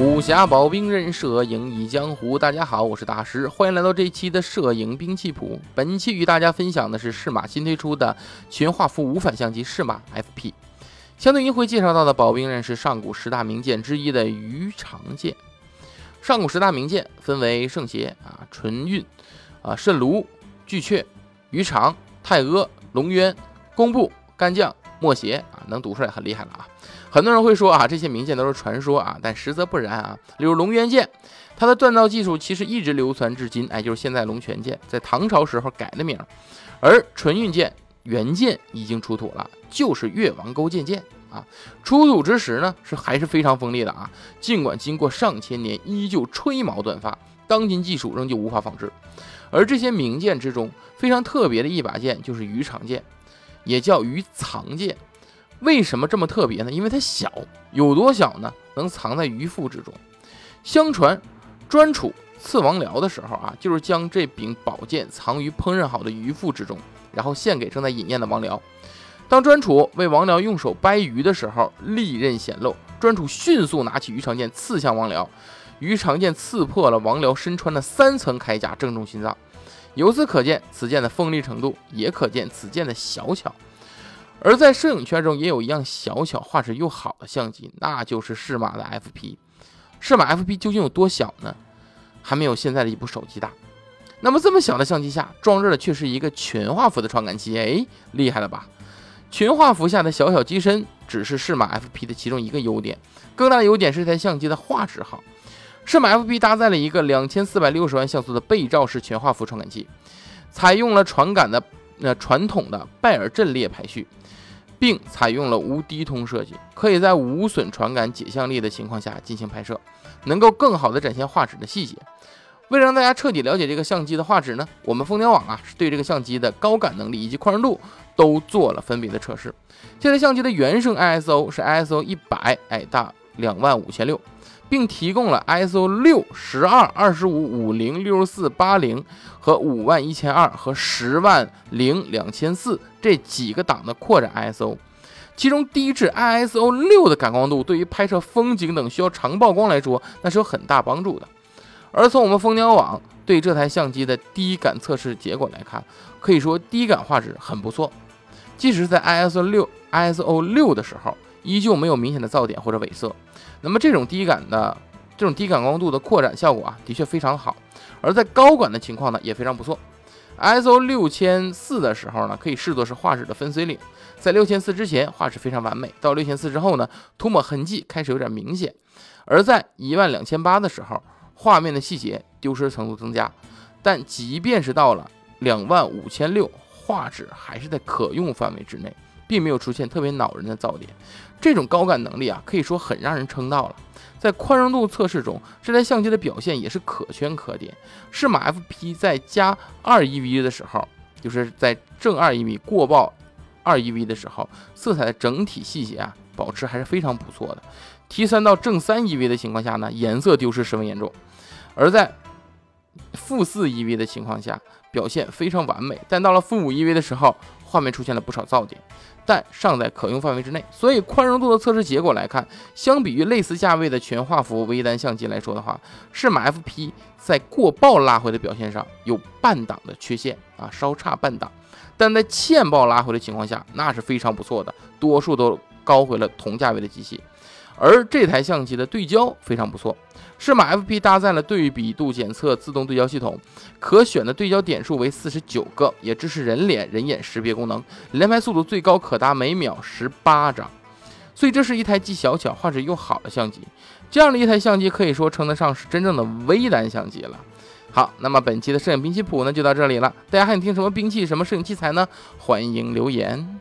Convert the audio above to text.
武侠保兵刃，摄影一江湖。大家好，我是大师，欢迎来到这一期的摄影兵器谱。本期与大家分享的是适马新推出的全画幅无反相机适马 FP。相对应会介绍到的保兵刃是上古十大名剑之一的鱼肠剑。上古十大名剑分为圣邪啊、纯运啊、蜃炉、巨阙、鱼肠、太阿、龙渊、工部、干将、墨邪，能读出来很厉害了啊。很多人会说啊，这些名剑都是传说啊，但实则不然啊。例如龙渊剑，它的锻造技术其实一直流传至今，哎，就是现在龙泉剑，在唐朝时候改的名。而纯运剑原剑已经出土了，就是越王勾践剑啊。出土之时呢，是还是非常锋利的啊。尽管经过上千年，依旧吹毛断发，当今技术仍旧无法仿制。而这些名剑之中，非常特别的一把剑就是鱼肠剑，也叫鱼藏剑。为什么这么特别呢？因为它小，有多小呢？能藏在鱼腹之中。相传，专楚刺王僚的时候啊，就是将这柄宝剑藏于烹饪好的鱼腹之中，然后献给正在饮宴的王僚。当专楚为王僚用手掰鱼的时候，利刃显露，专楚迅速拿起鱼肠剑刺向王僚，鱼肠剑刺破了王僚身穿的三层铠甲，正中心脏。由此可见此剑的锋利程度，也可见此剑的小巧。而在摄影圈中，也有一样小巧、画质又好的相机，那就是适马的 FP。适马 FP 究竟有多小呢？还没有现在的一部手机大。那么这么小的相机下装着的却是一个全画幅的传感器，哎，厉害了吧？全画幅下的小小机身只是适马 FP 的其中一个优点，更大的优点是这台相机的画质好。适马 FP 搭载了一个两千四百六十万像素的背照式全画幅传感器，采用了传感的那传统的拜耳阵列排序。并采用了无低通设计，可以在无损传感解像力的情况下进行拍摄，能够更好的展现画质的细节。为了让大家彻底了解这个相机的画质呢，我们蜂鸟网啊是对这个相机的高感能力以及宽容度都做了分别的测试。现在相机的原生 ISO 是 ISO 一百，哎，大两万五千六。并提供了 ISO 六、十二、二十五、五零、六十四、八零和五万一千二和十万零两千四这几个档的扩展 ISO，其中低至 ISO 六的感光度对于拍摄风景等需要长曝光来说，那是有很大帮助的。而从我们蜂鸟网对这台相机的低感测试结果来看，可以说低感画质很不错，即使在 ISO 六、ISO 六的时候，依旧没有明显的噪点或者萎色。那么这种低感的这种低感光度的扩展效果啊，的确非常好。而在高感的情况呢，也非常不错。ISO 六千四的时候呢，可以视作是画质的分水岭。在六千四之前，画质非常完美；到六千四之后呢，涂抹痕迹开始有点明显。而在一万两千八的时候，画面的细节丢失程度增加。但即便是到了两万五千六，画质还是在可用范围之内。并没有出现特别恼人的噪点，这种高感能力啊，可以说很让人称道了。在宽容度测试中，这台相机的表现也是可圈可点。适马 FP 在加二 EV 的时候，就是在正二 EV 过曝二 EV 的时候，色彩的整体细节啊，保持还是非常不错的。T 三到正三 EV 的情况下呢，颜色丢失十分严重。而在负四 EV 的情况下，表现非常完美。但到了负五 EV 的时候，画面出现了不少噪点。但尚在可用范围之内，所以宽容度的测试结果来看，相比于类似价位的全画幅微单相机来说的话，适马 FP 在过曝拉回的表现上有半档的缺陷啊，稍差半档。但在欠曝拉回的情况下，那是非常不错的，多数都高回了同价位的机器。而这台相机的对焦非常不错，适马 FP 搭载了对比度检测自动对焦系统，可选的对焦点数为四十九个，也支持人脸人眼识别功能，连拍速度最高可达每秒十八张，所以这是一台既小巧、画质又好的相机。这样的一台相机可以说称得上是真正的微单相机了。好，那么本期的摄影兵器谱呢就到这里了，大家还想听什么兵器、什么摄影器材呢？欢迎留言。